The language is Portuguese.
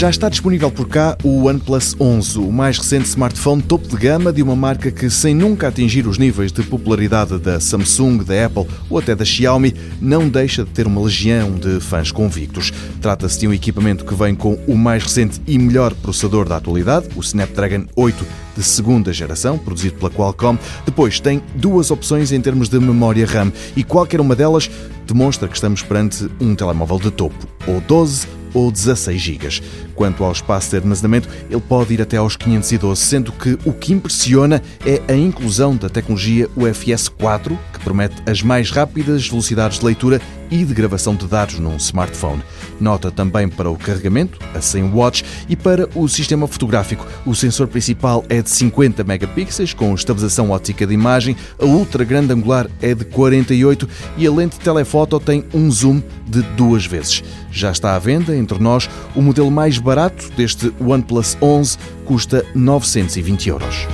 Já está disponível por cá o OnePlus 11, o mais recente smartphone topo de gama de uma marca que, sem nunca atingir os níveis de popularidade da Samsung, da Apple ou até da Xiaomi, não deixa de ter uma legião de fãs convictos. Trata-se de um equipamento que vem com o mais recente e melhor processador da atualidade, o Snapdragon 8 de segunda geração, produzido pela Qualcomm. Depois tem duas opções em termos de memória RAM e qualquer uma delas demonstra que estamos perante um telemóvel de topo, ou 12 ou 16 GB. Quanto ao espaço de armazenamento, ele pode ir até aos 512, sendo que o que impressiona é a inclusão da tecnologia UFS 4, que promete as mais rápidas velocidades de leitura e de gravação de dados num smartphone. Nota também para o carregamento, a 100 watts, e para o sistema fotográfico. O sensor principal é de 50 megapixels, com estabilização óptica de imagem, a ultra grande angular é de 48 e a lente telefoto tem um zoom de duas vezes. Já está à venda entre nós o modelo mais barato deste OnePlus 11, custa 920 euros.